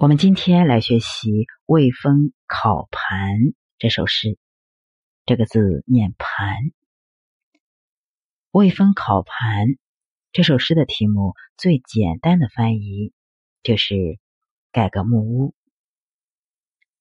我们今天来学习《魏风考盘》这首诗。这个字念“盘”。《魏风考盘》这首诗的题目最简单的翻译就是“盖个木屋”。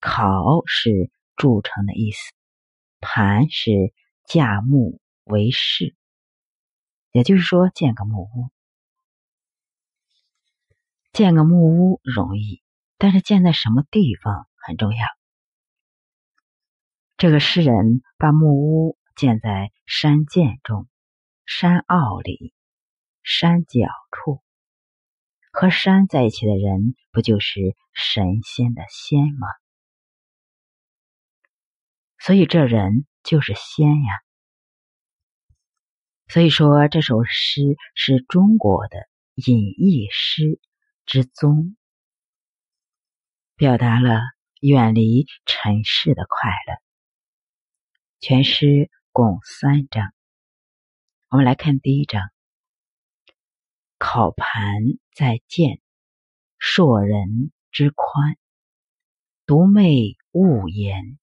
考是筑成的意思，盘是架木为室，也就是说建个木屋。建个木屋容易。但是建在什么地方很重要。这个诗人把木屋建在山涧中、山坳里、山脚处，和山在一起的人，不就是神仙的仙吗？所以这人就是仙呀。所以说这首诗是中国的隐逸诗之宗。表达了远离尘世的快乐。全诗共三章，我们来看第一章：考盘在见，硕人之宽，独寐勿言，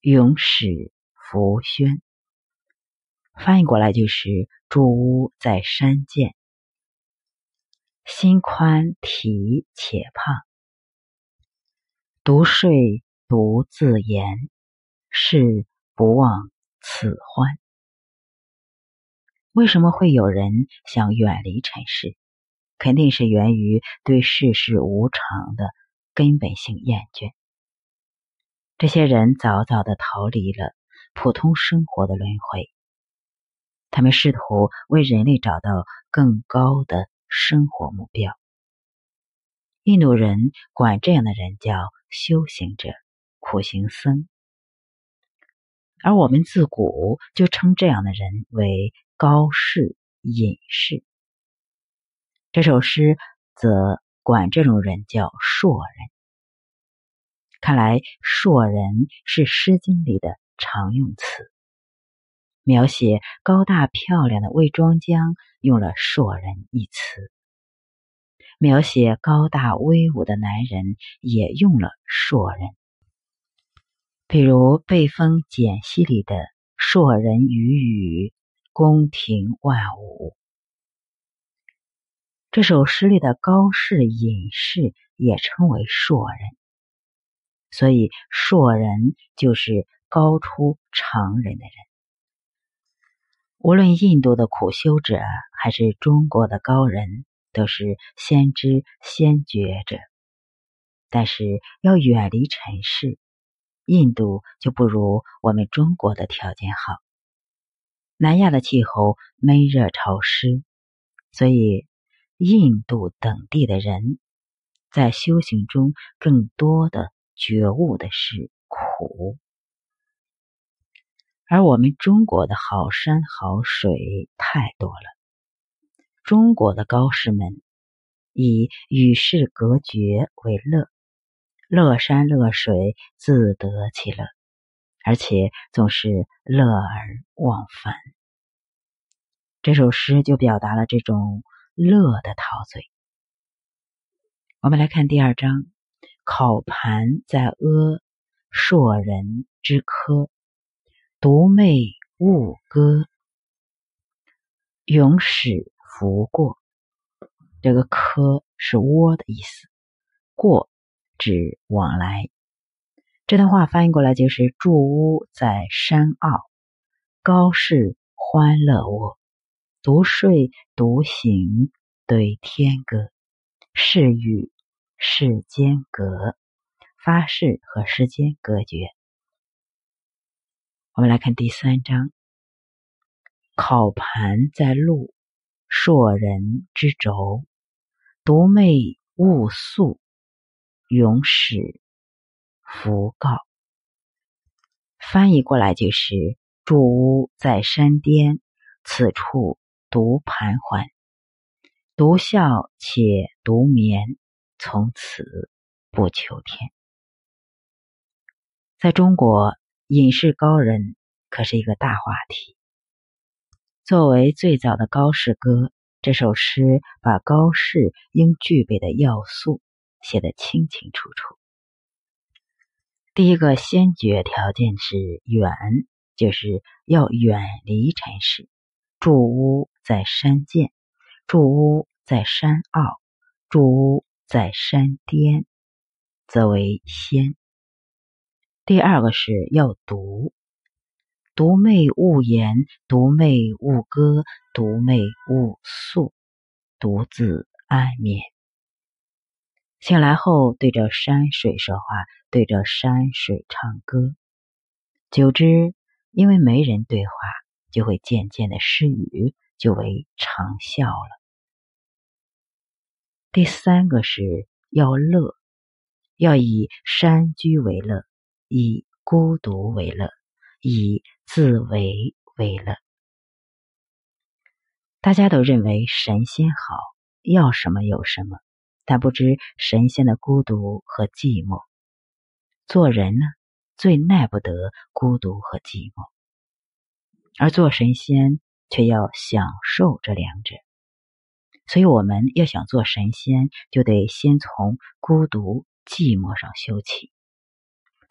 永始弗宣。翻译过来就是：住屋在山涧。心宽体且胖，独睡独自言，是不忘此欢。为什么会有人想远离尘世？肯定是源于对世事无常的根本性厌倦。这些人早早的逃离了普通生活的轮回，他们试图为人类找到更高的。生活目标，印度人管这样的人叫修行者、苦行僧，而我们自古就称这样的人为高士、隐士。这首诗则管这种人叫硕人。看来“硕人”是《诗经》里的常用词，描写高大漂亮的魏庄姜。用了“硕人”一词，描写高大威武的男人也用了“硕人”。比如《被风简析》里的“硕人与宇，宫廷万物”。这首诗里的高士、隐士也称为硕人，所以硕人就是高出常人的人。无论印度的苦修者，还是中国的高人，都是先知先觉者。但是要远离尘世，印度就不如我们中国的条件好。南亚的气候闷热潮湿，所以印度等地的人在修行中更多的觉悟的是苦。而我们中国的好山好水太多了，中国的高士们以与世隔绝为乐，乐山乐水自得其乐，而且总是乐而忘返。这首诗就表达了这种乐的陶醉。我们来看第二章：考盘在阿，硕人之科。独寐勿歌，永始弗过。这个“科”是窝的意思，“过”指往来。这段话翻译过来就是：住屋在山坳，高士欢乐卧，独睡独行对天歌。是与世间隔，发誓和世间隔绝。我们来看第三章：考盘在路，硕人之轴，独寐勿宿，永始弗告。翻译过来就是：住屋在山巅，此处独盘桓，独笑且独眠，从此不求天。在中国。隐士高人可是一个大话题。作为最早的高士歌，这首诗把高士应具备的要素写得清清楚楚。第一个先决条件是远，就是要远离尘世。住屋在山涧，住屋在山坳，住屋在山巅，则为先。第二个是要独，独寐勿言，独寐勿歌，独寐勿诉，独自安眠。醒来后，对着山水说话，对着山水唱歌。久之，因为没人对话。就会渐渐的失语，就为长啸了。第三个是要乐，要以山居为乐，以孤独为乐，以自为为乐。大家都认为神仙好，要什么有什么，但不知神仙的孤独和寂寞。做人呢，最耐不得孤独和寂寞。而做神仙却要享受这两者，所以我们要想做神仙，就得先从孤独、寂寞上修起。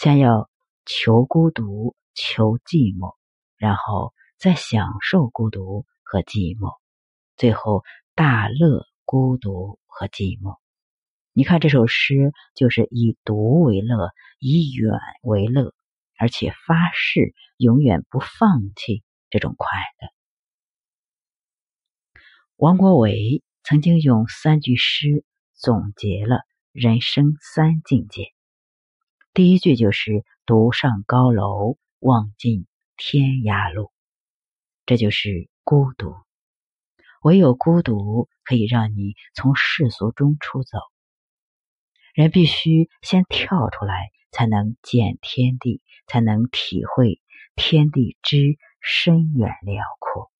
先要求孤独、求寂寞，然后再享受孤独和寂寞，最后大乐孤独和寂寞。你看这首诗，就是以独为乐，以远为乐，而且发誓永远不放弃。这种快乐，王国维曾经用三句诗总结了人生三境界。第一句就是“独上高楼，望尽天涯路”，这就是孤独。唯有孤独可以让你从世俗中出走。人必须先跳出来，才能见天地，才能体会天地之。深远辽阔。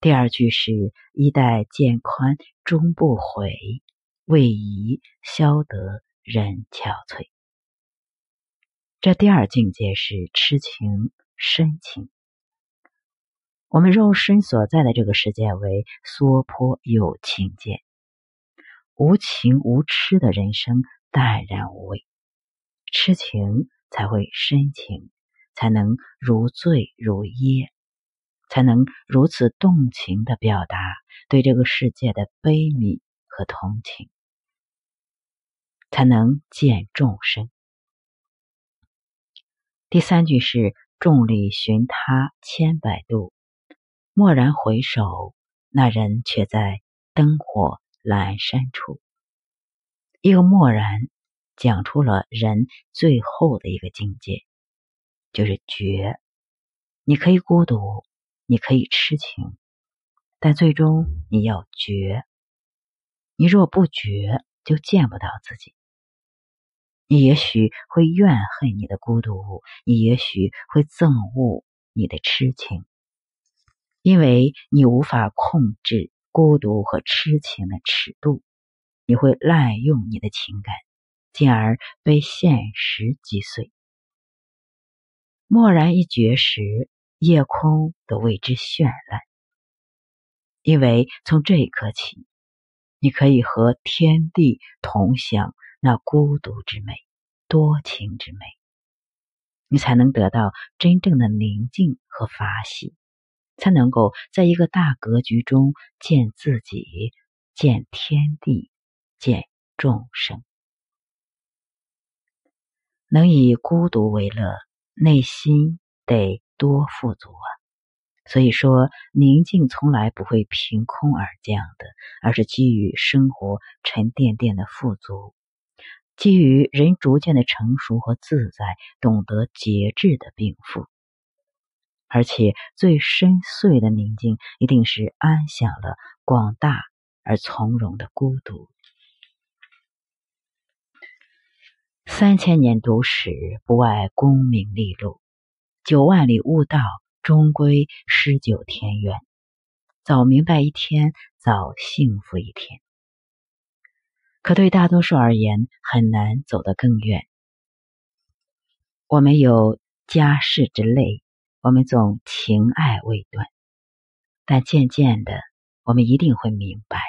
第二句是“衣带渐宽终不悔，为伊消得人憔悴”。这第二境界是痴情深情。我们肉身所在的这个世界为娑婆有情界，无情无痴的人生淡然无味，痴情才会深情。才能如醉如噎，才能如此动情的表达对这个世界的悲悯和同情，才能见众生。第三句是“众里寻他千百度，蓦然回首，那人却在灯火阑珊处。”一个“蓦然”讲出了人最后的一个境界。就是绝，你可以孤独，你可以痴情，但最终你要绝。你若不绝，就见不到自己。你也许会怨恨你的孤独，你也许会憎恶你的痴情，因为你无法控制孤独和痴情的尺度，你会滥用你的情感，进而被现实击碎。蓦然一觉时，夜空都为之绚烂。因为从这一刻起，你可以和天地同享那孤独之美、多情之美，你才能得到真正的宁静和法喜，才能够在一个大格局中见自己、见天地、见众生，能以孤独为乐。内心得多富足啊！所以说，宁静从来不会凭空而降的，而是基于生活沉甸甸的富足，基于人逐渐的成熟和自在，懂得节制的禀赋。而且，最深邃的宁静，一定是安享了广大而从容的孤独。三千年读史，不外功名利禄；九万里悟道，终归诗酒田园。早明白一天，早幸福一天。可对大多数而言，很难走得更远。我们有家世之累，我们总情爱未断，但渐渐的，我们一定会明白，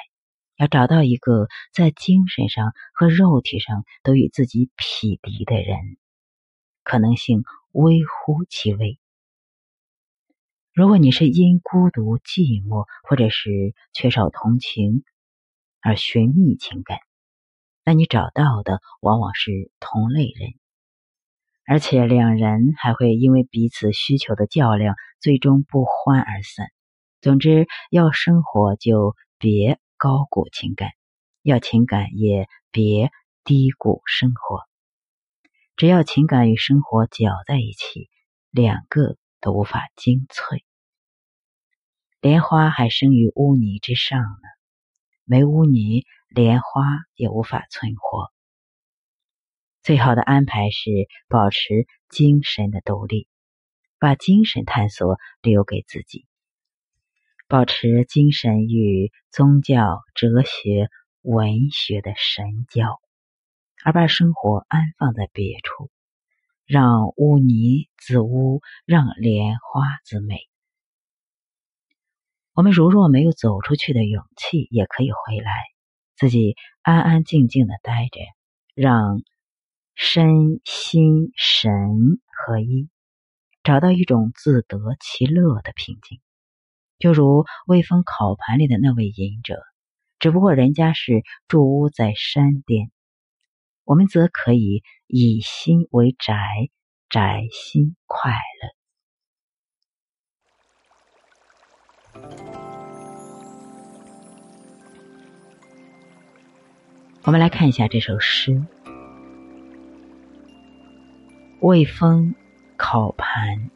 要找到一个在精神上和肉体上都与自己匹敌的人，可能性微乎其微。如果你是因孤独、寂寞，或者是缺少同情而寻觅情感，那你找到的往往是同类人。而且两人还会因为彼此需求的较量，最终不欢而散。总之，要生活就别高估情感，要情感也别低估生活。只要情感与生活搅在一起，两个都无法精粹。莲花还生于污泥之上呢，没污泥，莲花也无法存活。最好的安排是保持精神的独立，把精神探索留给自己，保持精神与宗教、哲学、文学的神交，而把生活安放在别处，让污泥自污，让莲花自美。我们如若没有走出去的勇气，也可以回来，自己安安静静的待着，让。身心神合一，找到一种自得其乐的平静，就如微风烤盘里的那位隐者，只不过人家是住屋在山巅，我们则可以以心为宅，宅心快乐。我们来看一下这首诗。魏风烤盘，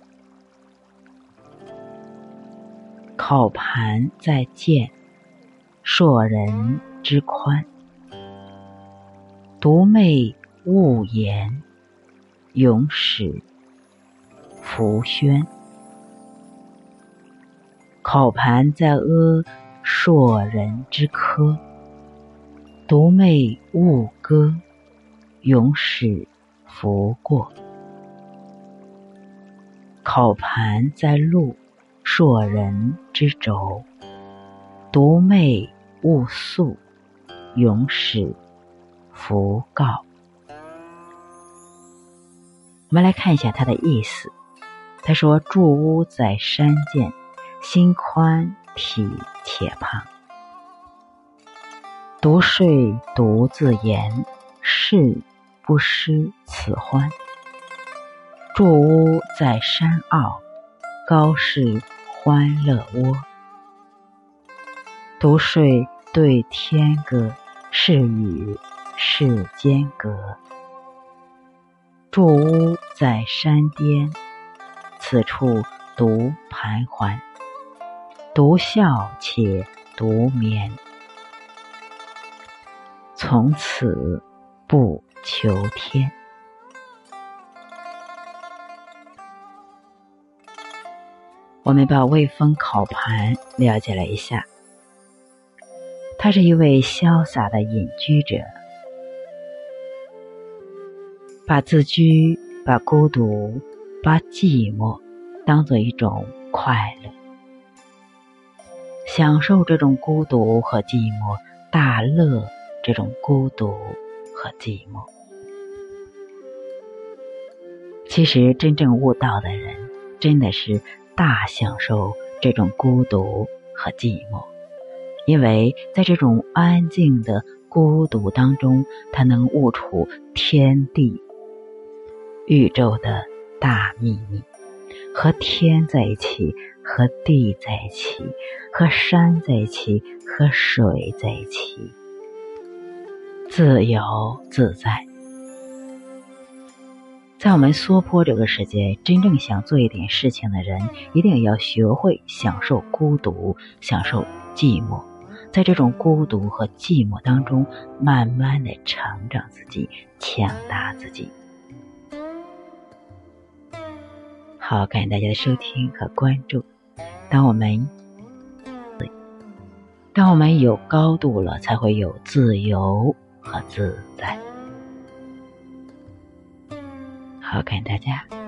烤盘在见，硕人之宽。独寐勿言，永始浮轩。烤盘在阿，硕人之科。独寐勿歌，永始拂过。烤盘在路，硕人之轴；独寐勿诉，永始弗告。我们来看一下它的意思。他说：“住屋在山涧，心宽体且胖；独睡独自言，是不失此欢。”住屋在山坳，高是欢乐窝。独睡对天歌，是与世间隔。住屋在山巅，此处独徘徊，独笑且独眠。从此不求天。我们把魏风烤盘了解了一下，他是一位潇洒的隐居者，把自居、把孤独、把寂寞当做一种快乐，享受这种孤独和寂寞，大乐这种孤独和寂寞。其实，真正悟道的人，真的是。大享受这种孤独和寂寞，因为在这种安静的孤独当中，他能悟出天地、宇宙的大秘密，和天在一起，和地在一起，和山在一起，和水在一起，自由自在。在我们娑婆这个世界，真正想做一点事情的人，一定要学会享受孤独，享受寂寞，在这种孤独和寂寞当中，慢慢的成长自己，强大自己。好，感谢大家的收听和关注。当我们，当我们有高度了，才会有自由和自在。好，感谢大家。